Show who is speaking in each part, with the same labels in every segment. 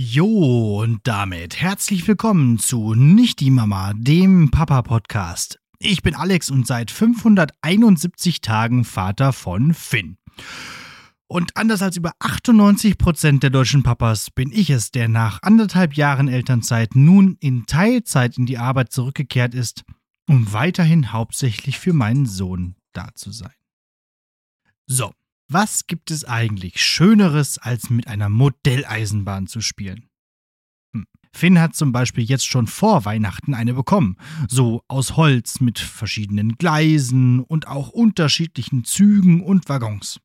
Speaker 1: Jo, und damit herzlich willkommen zu Nicht die Mama, dem Papa-Podcast. Ich bin Alex und seit 571 Tagen Vater von Finn. Und anders als über 98% der deutschen Papas bin ich es, der nach anderthalb Jahren Elternzeit nun in Teilzeit in die Arbeit zurückgekehrt ist, um weiterhin hauptsächlich für meinen Sohn da zu sein. So, was gibt es eigentlich Schöneres, als mit einer Modelleisenbahn zu spielen? Hm. Finn hat zum Beispiel jetzt schon vor Weihnachten eine bekommen, so aus Holz mit verschiedenen Gleisen und auch unterschiedlichen Zügen und Waggons.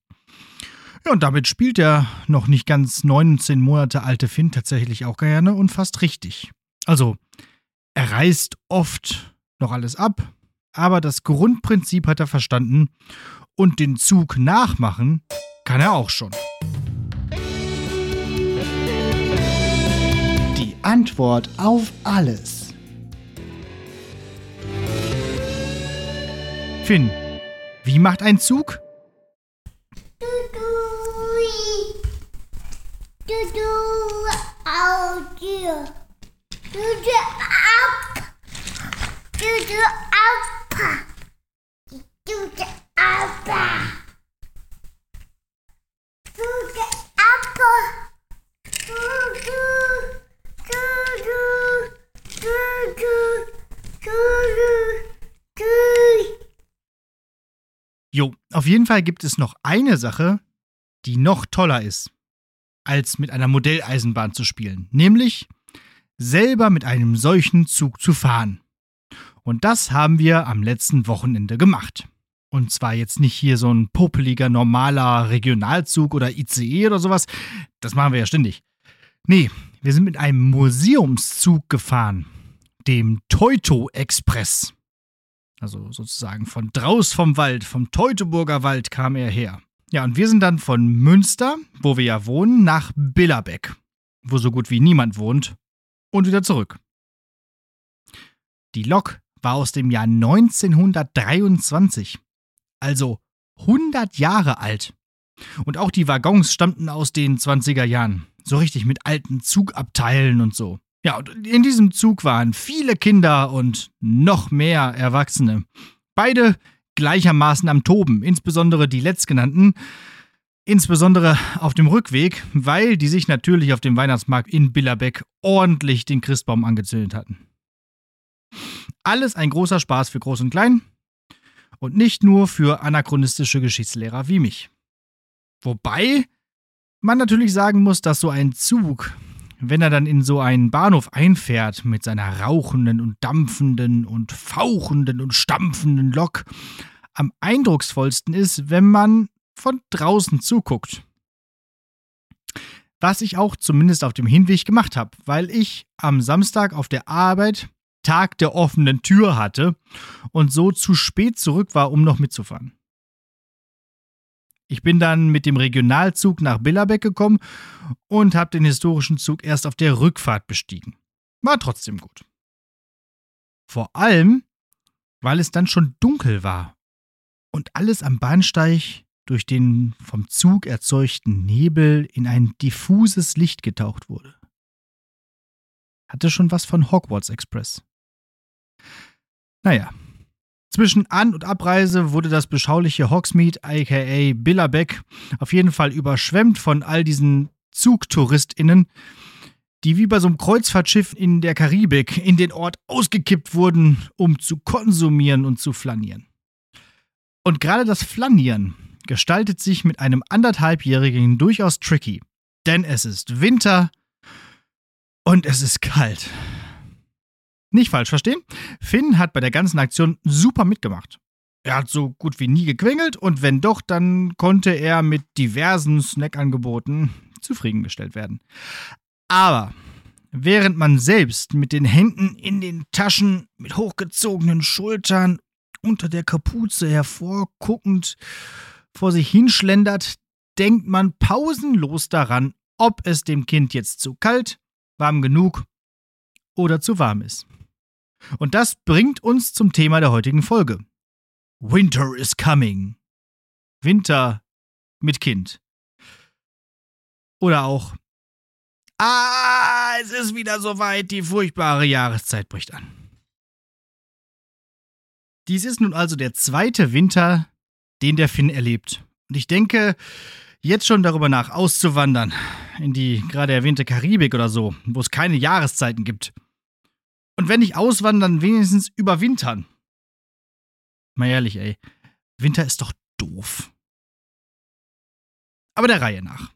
Speaker 1: Ja, und damit spielt der noch nicht ganz 19 Monate alte Finn tatsächlich auch gerne und fast richtig. Also, er reißt oft noch alles ab, aber das Grundprinzip hat er verstanden und den Zug nachmachen kann er auch schon. Die Antwort auf alles. Finn, wie macht ein Zug? Auf jeden Fall gibt es noch eine Sache, die noch toller ist, als mit einer Modelleisenbahn zu spielen, nämlich selber mit einem solchen Zug zu fahren. Und das haben wir am letzten Wochenende gemacht. Und zwar jetzt nicht hier so ein popeliger, normaler Regionalzug oder ICE oder sowas. Das machen wir ja ständig. Nee, wir sind mit einem Museumszug gefahren. Dem Teuto Express. Also sozusagen von draus vom Wald, vom Teutoburger Wald kam er her. Ja, und wir sind dann von Münster, wo wir ja wohnen, nach Billerbeck, wo so gut wie niemand wohnt, und wieder zurück. Die Lok war aus dem Jahr 1923, also 100 Jahre alt. Und auch die Waggons stammten aus den 20er Jahren, so richtig mit alten Zugabteilen und so. Ja, und in diesem Zug waren viele Kinder und noch mehr Erwachsene. Beide gleichermaßen am Toben, insbesondere die letztgenannten, insbesondere auf dem Rückweg, weil die sich natürlich auf dem Weihnachtsmarkt in Billerbeck ordentlich den Christbaum angezündet hatten. Alles ein großer Spaß für Groß und Klein und nicht nur für anachronistische Geschichtslehrer wie mich. Wobei man natürlich sagen muss, dass so ein Zug, wenn er dann in so einen Bahnhof einfährt mit seiner rauchenden und dampfenden und fauchenden und stampfenden Lok, am eindrucksvollsten ist, wenn man von draußen zuguckt. Was ich auch zumindest auf dem Hinweg gemacht habe, weil ich am Samstag auf der Arbeit Tag der offenen Tür hatte und so zu spät zurück war, um noch mitzufahren. Ich bin dann mit dem Regionalzug nach Billerbeck gekommen und habe den historischen Zug erst auf der Rückfahrt bestiegen. War trotzdem gut. Vor allem, weil es dann schon dunkel war und alles am Bahnsteig durch den vom Zug erzeugten Nebel in ein diffuses Licht getaucht wurde. Hatte schon was von Hogwarts Express. Naja, zwischen An- und Abreise wurde das beschauliche Hogsmeade, aka Billerbeck, auf jeden Fall überschwemmt von all diesen ZugtouristInnen, die wie bei so einem Kreuzfahrtschiff in der Karibik in den Ort ausgekippt wurden, um zu konsumieren und zu flanieren. Und gerade das Flanieren gestaltet sich mit einem anderthalbjährigen durchaus tricky, denn es ist Winter und es ist kalt. Nicht falsch verstehen. Finn hat bei der ganzen Aktion super mitgemacht. Er hat so gut wie nie gequengelt und wenn doch, dann konnte er mit diversen Snackangeboten zufriedengestellt werden. Aber während man selbst mit den Händen in den Taschen, mit hochgezogenen Schultern, unter der Kapuze hervorguckend vor sich hinschlendert, denkt man pausenlos daran, ob es dem Kind jetzt zu kalt, warm genug oder zu warm ist. Und das bringt uns zum Thema der heutigen Folge. Winter is coming. Winter mit Kind. Oder auch Ah, es ist wieder soweit, die furchtbare Jahreszeit bricht an. Dies ist nun also der zweite Winter, den der Finn erlebt. Und ich denke jetzt schon darüber nach, auszuwandern. In die gerade erwähnte Karibik oder so, wo es keine Jahreszeiten gibt. Und wenn nicht auswandern, wenigstens überwintern. Mal ehrlich, ey. Winter ist doch doof. Aber der Reihe nach.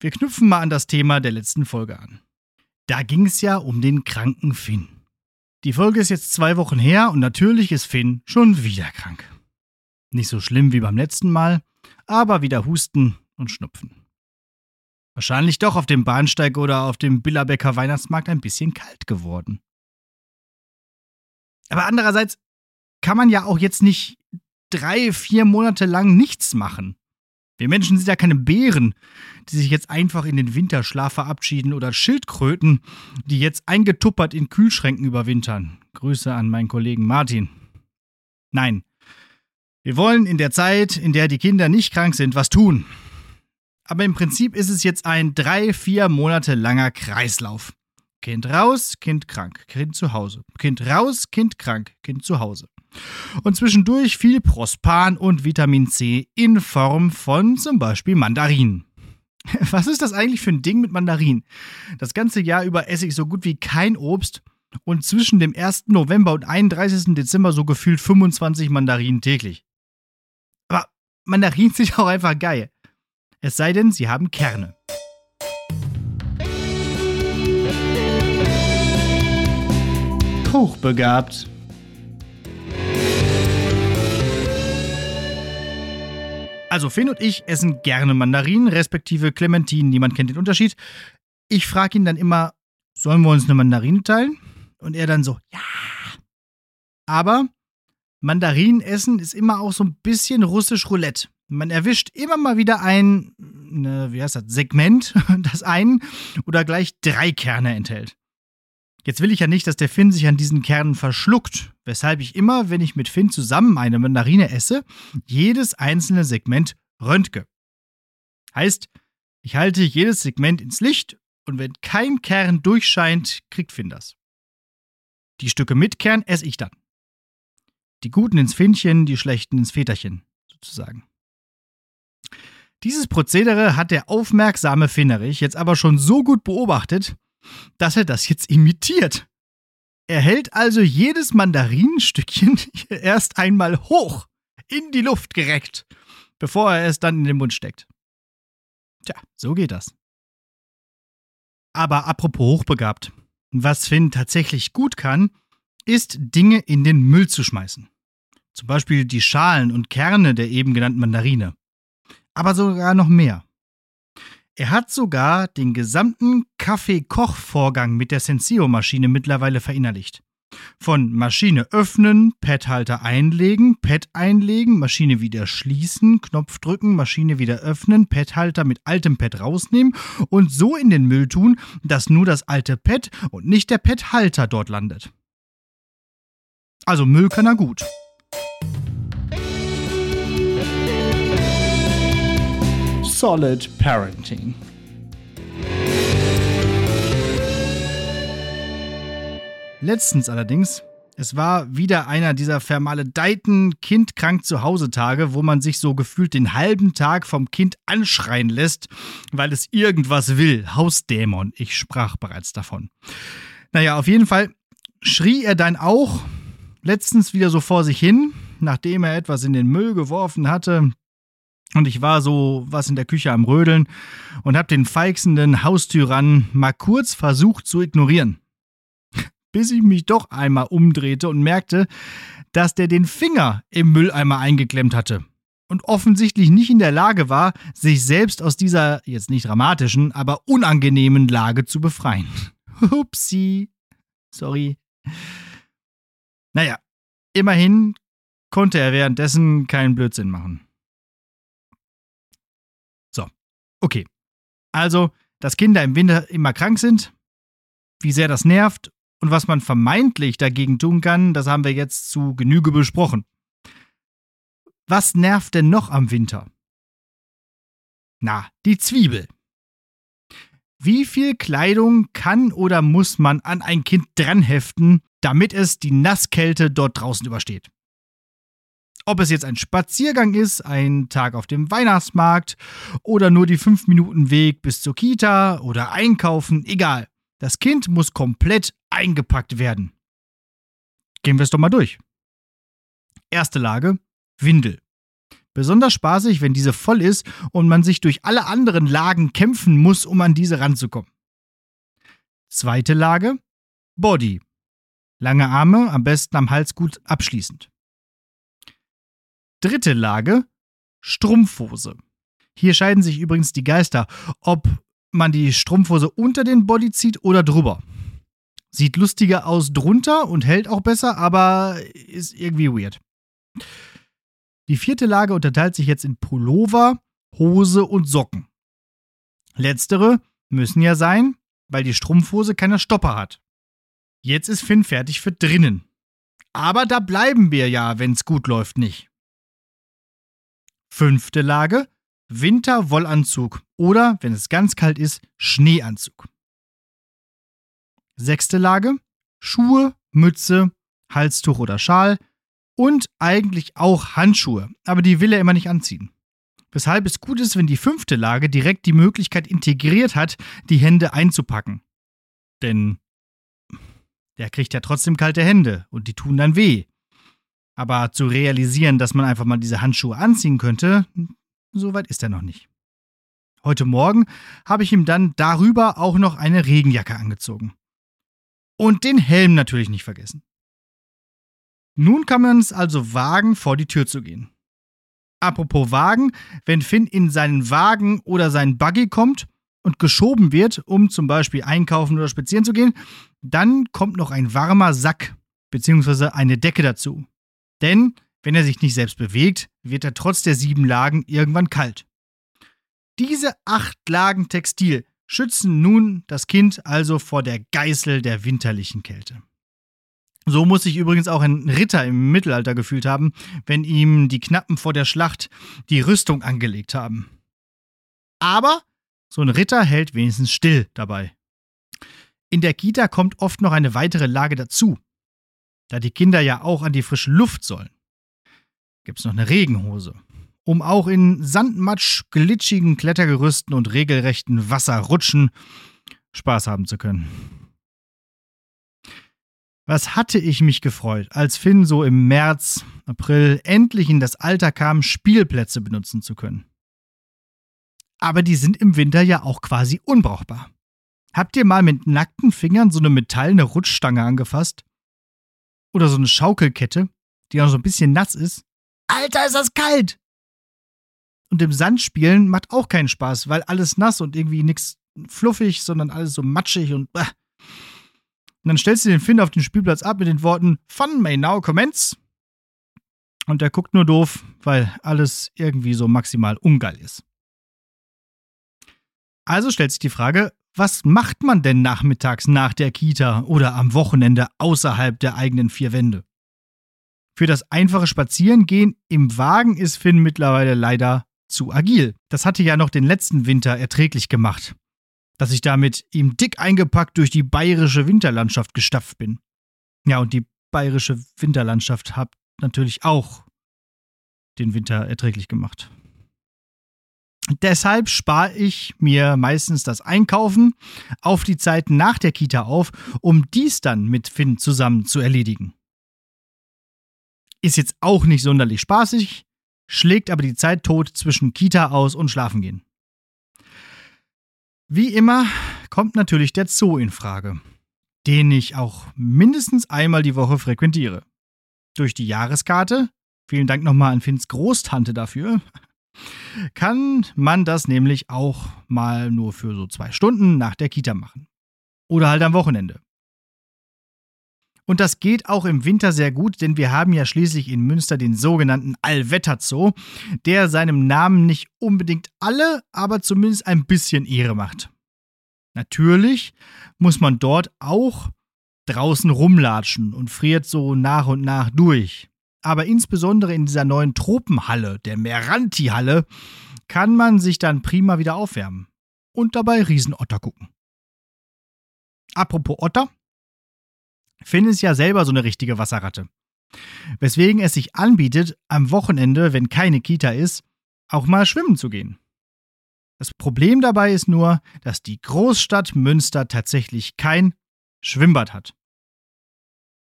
Speaker 1: Wir knüpfen mal an das Thema der letzten Folge an. Da ging es ja um den kranken Finn. Die Folge ist jetzt zwei Wochen her und natürlich ist Finn schon wieder krank. Nicht so schlimm wie beim letzten Mal, aber wieder Husten und Schnupfen. Wahrscheinlich doch auf dem Bahnsteig oder auf dem Billerbecker Weihnachtsmarkt ein bisschen kalt geworden. Aber andererseits kann man ja auch jetzt nicht drei, vier Monate lang nichts machen. Wir Menschen sind ja keine Bären, die sich jetzt einfach in den Winterschlaf verabschieden oder Schildkröten, die jetzt eingetuppert in Kühlschränken überwintern. Grüße an meinen Kollegen Martin. Nein. Wir wollen in der Zeit, in der die Kinder nicht krank sind, was tun. Aber im Prinzip ist es jetzt ein drei, vier Monate langer Kreislauf. Kind raus, Kind krank, Kind zu Hause. Kind raus, Kind krank, Kind zu Hause und zwischendurch viel Prospan und Vitamin C in Form von zum Beispiel Mandarinen. Was ist das eigentlich für ein Ding mit Mandarinen? Das ganze Jahr über esse ich so gut wie kein Obst und zwischen dem 1. November und 31. Dezember so gefühlt 25 Mandarinen täglich. Aber Mandarinen sind auch einfach geil. Es sei denn, sie haben Kerne. Hochbegabt. Also Finn und ich essen gerne Mandarinen, respektive Clementinen. Niemand kennt den Unterschied. Ich frage ihn dann immer, sollen wir uns eine Mandarine teilen? Und er dann so, ja. Aber Mandarinen essen ist immer auch so ein bisschen russisch Roulette. Man erwischt immer mal wieder ein, ne, wie heißt das, Segment, das einen oder gleich drei Kerne enthält. Jetzt will ich ja nicht, dass der Finn sich an diesen Kernen verschluckt, weshalb ich immer, wenn ich mit Finn zusammen eine Mandarine esse, jedes einzelne Segment röntge. Heißt, ich halte jedes Segment ins Licht und wenn kein Kern durchscheint, kriegt Finn das. Die Stücke mit Kern esse ich dann. Die guten ins Finnchen, die schlechten ins Väterchen, sozusagen. Dieses Prozedere hat der aufmerksame Finnerich jetzt aber schon so gut beobachtet, dass er das jetzt imitiert. Er hält also jedes Mandarinenstückchen erst einmal hoch in die Luft gereckt, bevor er es dann in den Mund steckt. Tja, so geht das. Aber apropos hochbegabt, was Finn tatsächlich gut kann, ist Dinge in den Müll zu schmeißen. Zum Beispiel die Schalen und Kerne der eben genannten Mandarine. Aber sogar noch mehr. Er hat sogar den gesamten Kaffee-Koch-Vorgang mit der Senseo-Maschine mittlerweile verinnerlicht. Von Maschine öffnen, Pad-Halter einlegen, Pad einlegen, Maschine wieder schließen, Knopf drücken, Maschine wieder öffnen, Pad-Halter mit altem Pad rausnehmen und so in den Müll tun, dass nur das alte Pad und nicht der Pad-Halter dort landet. Also Müll kann er gut. Solid Parenting. Letztens allerdings, es war wieder einer dieser vermaledeiten Kind-krank zu Hause Tage, wo man sich so gefühlt den halben Tag vom Kind anschreien lässt, weil es irgendwas will. Hausdämon, ich sprach bereits davon. Naja, auf jeden Fall schrie er dann auch letztens wieder so vor sich hin, nachdem er etwas in den Müll geworfen hatte, und ich war so was in der Küche am Rödeln und hab den feixenden Haustyrannen mal kurz versucht zu ignorieren. Bis ich mich doch einmal umdrehte und merkte, dass der den Finger im Mülleimer eingeklemmt hatte. und offensichtlich nicht in der Lage war, sich selbst aus dieser jetzt nicht dramatischen, aber unangenehmen Lage zu befreien. Upsi. Sorry. Naja, immerhin konnte er währenddessen keinen Blödsinn machen. Okay. Also, dass Kinder im Winter immer krank sind, wie sehr das nervt und was man vermeintlich dagegen tun kann, das haben wir jetzt zu Genüge besprochen. Was nervt denn noch am Winter? Na, die Zwiebel. Wie viel Kleidung kann oder muss man an ein Kind dranheften, damit es die Nasskälte dort draußen übersteht? Ob es jetzt ein Spaziergang ist, ein Tag auf dem Weihnachtsmarkt oder nur die 5 Minuten Weg bis zur Kita oder einkaufen, egal. Das Kind muss komplett eingepackt werden. Gehen wir es doch mal durch. Erste Lage, Windel. Besonders spaßig, wenn diese voll ist und man sich durch alle anderen Lagen kämpfen muss, um an diese ranzukommen. Zweite Lage, Body. Lange Arme, am besten am Hals gut abschließend. Dritte Lage, Strumpfhose. Hier scheiden sich übrigens die Geister, ob man die Strumpfhose unter den Body zieht oder drüber. Sieht lustiger aus drunter und hält auch besser, aber ist irgendwie weird. Die vierte Lage unterteilt sich jetzt in Pullover, Hose und Socken. Letztere müssen ja sein, weil die Strumpfhose keine Stopper hat. Jetzt ist Finn fertig für drinnen. Aber da bleiben wir ja, wenn's gut läuft, nicht. Fünfte Lage, Winterwollanzug oder, wenn es ganz kalt ist, Schneeanzug. Sechste Lage, Schuhe, Mütze, Halstuch oder Schal und eigentlich auch Handschuhe, aber die will er immer nicht anziehen. Weshalb es gut ist, wenn die fünfte Lage direkt die Möglichkeit integriert hat, die Hände einzupacken. Denn der kriegt ja trotzdem kalte Hände und die tun dann weh. Aber zu realisieren, dass man einfach mal diese Handschuhe anziehen könnte, so weit ist er noch nicht. Heute Morgen habe ich ihm dann darüber auch noch eine Regenjacke angezogen. Und den Helm natürlich nicht vergessen. Nun kann man es also wagen, vor die Tür zu gehen. Apropos Wagen, wenn Finn in seinen Wagen oder seinen Buggy kommt und geschoben wird, um zum Beispiel einkaufen oder spazieren zu gehen, dann kommt noch ein warmer Sack bzw. eine Decke dazu. Denn wenn er sich nicht selbst bewegt, wird er trotz der sieben Lagen irgendwann kalt. Diese acht Lagen Textil schützen nun das Kind also vor der Geißel der winterlichen Kälte. So muss sich übrigens auch ein Ritter im Mittelalter gefühlt haben, wenn ihm die Knappen vor der Schlacht die Rüstung angelegt haben. Aber so ein Ritter hält wenigstens still dabei. In der Kita kommt oft noch eine weitere Lage dazu, da die Kinder ja auch an die frische Luft sollen gibt es noch eine Regenhose, um auch in Sandmatsch, glitschigen Klettergerüsten und regelrechten Wasserrutschen Spaß haben zu können. Was hatte ich mich gefreut, als Finn so im März, April endlich in das Alter kam, Spielplätze benutzen zu können. Aber die sind im Winter ja auch quasi unbrauchbar. Habt ihr mal mit nackten Fingern so eine metallene Rutschstange angefasst? Oder so eine Schaukelkette, die auch so ein bisschen nass ist? Alter, ist das kalt! Und im Sand spielen macht auch keinen Spaß, weil alles nass und irgendwie nichts fluffig, sondern alles so matschig und. Äh. Und dann stellst du den Finn auf den Spielplatz ab mit den Worten Fun may now commence. Und der guckt nur doof, weil alles irgendwie so maximal ungeil ist. Also stellt sich die Frage, was macht man denn nachmittags nach der Kita oder am Wochenende außerhalb der eigenen vier Wände? Für das einfache Spazierengehen im Wagen ist Finn mittlerweile leider zu agil. Das hatte ja noch den letzten Winter erträglich gemacht. Dass ich damit ihm dick eingepackt durch die bayerische Winterlandschaft gestapft bin. Ja, und die bayerische Winterlandschaft hat natürlich auch den Winter erträglich gemacht. Deshalb spare ich mir meistens das Einkaufen auf die Zeit nach der Kita auf, um dies dann mit Finn zusammen zu erledigen. Ist jetzt auch nicht sonderlich spaßig, schlägt aber die Zeit tot zwischen Kita aus und Schlafen gehen. Wie immer kommt natürlich der Zoo in Frage, den ich auch mindestens einmal die Woche frequentiere. Durch die Jahreskarte vielen Dank nochmal an Finns Großtante dafür, kann man das nämlich auch mal nur für so zwei Stunden nach der Kita machen. Oder halt am Wochenende. Und das geht auch im Winter sehr gut, denn wir haben ja schließlich in Münster den sogenannten Allwetterzoo, der seinem Namen nicht unbedingt alle, aber zumindest ein bisschen Ehre macht. Natürlich muss man dort auch draußen rumlatschen und friert so nach und nach durch. Aber insbesondere in dieser neuen Tropenhalle, der Meranti-Halle, kann man sich dann prima wieder aufwärmen und dabei Riesenotter gucken. Apropos Otter, Finn ist ja selber so eine richtige Wasserratte. Weswegen es sich anbietet, am Wochenende, wenn keine Kita ist, auch mal schwimmen zu gehen. Das Problem dabei ist nur, dass die Großstadt Münster tatsächlich kein Schwimmbad hat.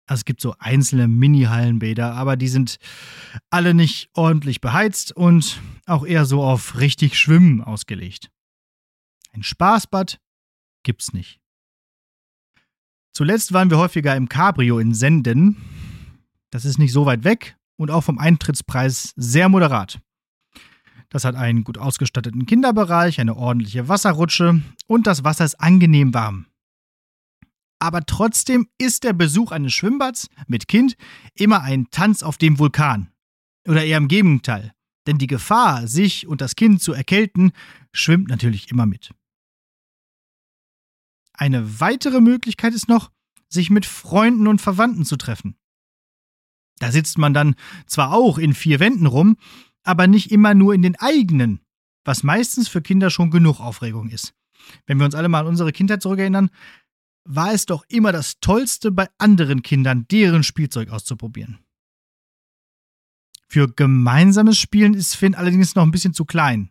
Speaker 1: Also es gibt so einzelne Mini-Hallenbäder, aber die sind alle nicht ordentlich beheizt und auch eher so auf richtig Schwimmen ausgelegt. Ein Spaßbad gibt's nicht. Zuletzt waren wir häufiger im Cabrio in Senden. Das ist nicht so weit weg und auch vom Eintrittspreis sehr moderat. Das hat einen gut ausgestatteten Kinderbereich, eine ordentliche Wasserrutsche und das Wasser ist angenehm warm. Aber trotzdem ist der Besuch eines Schwimmbads mit Kind immer ein Tanz auf dem Vulkan. Oder eher im Gegenteil. Denn die Gefahr, sich und das Kind zu erkälten, schwimmt natürlich immer mit. Eine weitere Möglichkeit ist noch, sich mit Freunden und Verwandten zu treffen. Da sitzt man dann zwar auch in vier Wänden rum, aber nicht immer nur in den eigenen, was meistens für Kinder schon genug Aufregung ist. Wenn wir uns alle mal an unsere Kindheit zurückerinnern, war es doch immer das Tollste, bei anderen Kindern deren Spielzeug auszuprobieren. Für gemeinsames Spielen ist Finn allerdings noch ein bisschen zu klein.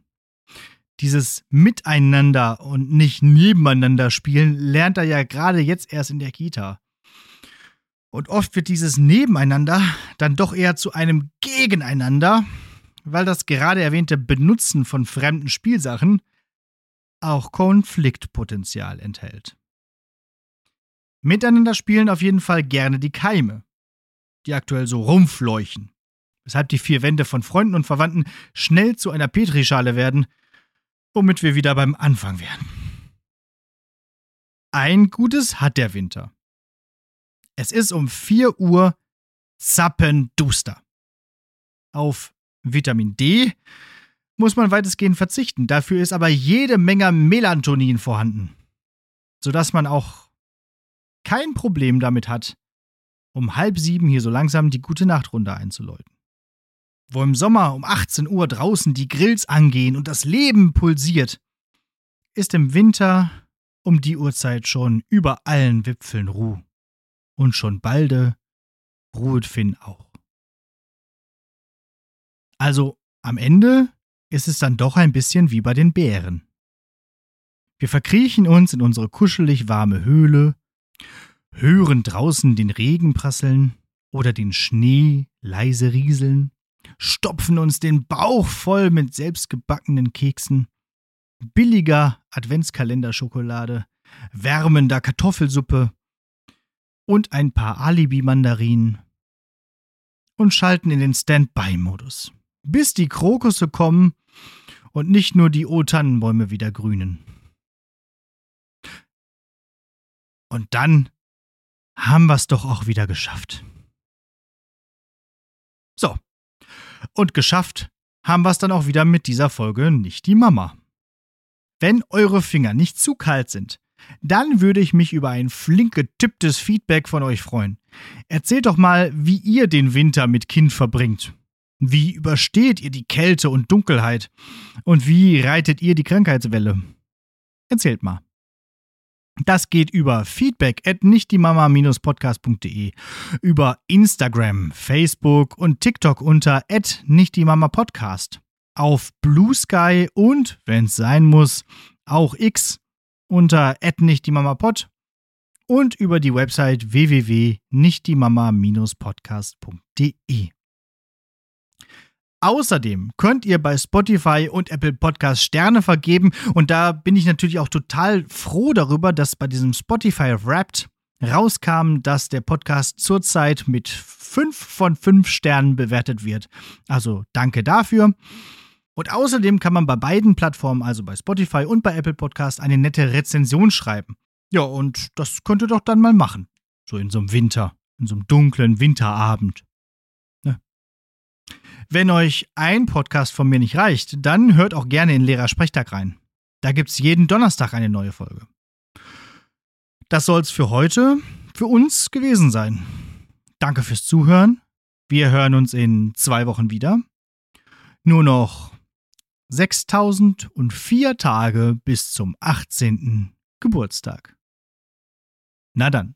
Speaker 1: Dieses Miteinander und nicht nebeneinander spielen lernt er ja gerade jetzt erst in der Kita. Und oft wird dieses Nebeneinander dann doch eher zu einem Gegeneinander, weil das gerade erwähnte Benutzen von fremden Spielsachen auch Konfliktpotenzial enthält. Miteinander spielen auf jeden Fall gerne die Keime, die aktuell so rumfleuchen, weshalb die vier Wände von Freunden und Verwandten schnell zu einer Petrischale werden, womit wir wieder beim Anfang wären. Ein Gutes hat der Winter. Es ist um 4 Uhr zappenduster. Auf Vitamin D muss man weitestgehend verzichten. Dafür ist aber jede Menge Melatonin vorhanden, sodass man auch kein Problem damit hat, um halb sieben hier so langsam die gute Nachtrunde einzuläuten. Wo im Sommer um 18 Uhr draußen die Grills angehen und das Leben pulsiert, ist im Winter um die Uhrzeit schon über allen Wipfeln Ruh. Und schon balde ruhet Finn auch. Also am Ende ist es dann doch ein bisschen wie bei den Bären. Wir verkriechen uns in unsere kuschelig warme Höhle, hören draußen den Regen prasseln oder den Schnee leise rieseln, stopfen uns den Bauch voll mit selbstgebackenen Keksen, billiger Adventskalenderschokolade, wärmender Kartoffelsuppe und ein paar Alibi-Mandarinen und schalten in den Standby-Modus, bis die Krokusse kommen und nicht nur die O-Tannenbäume wieder grünen. Und dann haben wir es doch auch wieder geschafft. So. Und geschafft haben wir es dann auch wieder mit dieser Folge nicht die Mama. Wenn eure Finger nicht zu kalt sind, dann würde ich mich über ein flink getipptes Feedback von euch freuen. Erzählt doch mal, wie ihr den Winter mit Kind verbringt. Wie übersteht ihr die Kälte und Dunkelheit? Und wie reitet ihr die Krankheitswelle? Erzählt mal. Das geht über feedback at nichtdiemama-podcast.de, über Instagram, Facebook und TikTok unter at nichtdiemama-podcast, auf Blue Sky und, wenn es sein muss, auch X unter at nichtdiemama-pod und über die Website www.nichtdiemama-podcast.de. Außerdem könnt ihr bei Spotify und Apple Podcast Sterne vergeben und da bin ich natürlich auch total froh darüber, dass bei diesem Spotify Wrapped rauskam, dass der Podcast zurzeit mit 5 von 5 Sternen bewertet wird. Also danke dafür. Und außerdem kann man bei beiden Plattformen, also bei Spotify und bei Apple Podcast, eine nette Rezension schreiben. Ja, und das könnt ihr doch dann mal machen. So in so einem Winter, in so einem dunklen Winterabend. Wenn euch ein Podcast von mir nicht reicht, dann hört auch gerne in Lehrer Sprechtag rein. Da gibt's jeden Donnerstag eine neue Folge. Das soll's für heute für uns gewesen sein. Danke fürs Zuhören. Wir hören uns in zwei Wochen wieder. Nur noch 6004 Tage bis zum 18. Geburtstag. Na dann.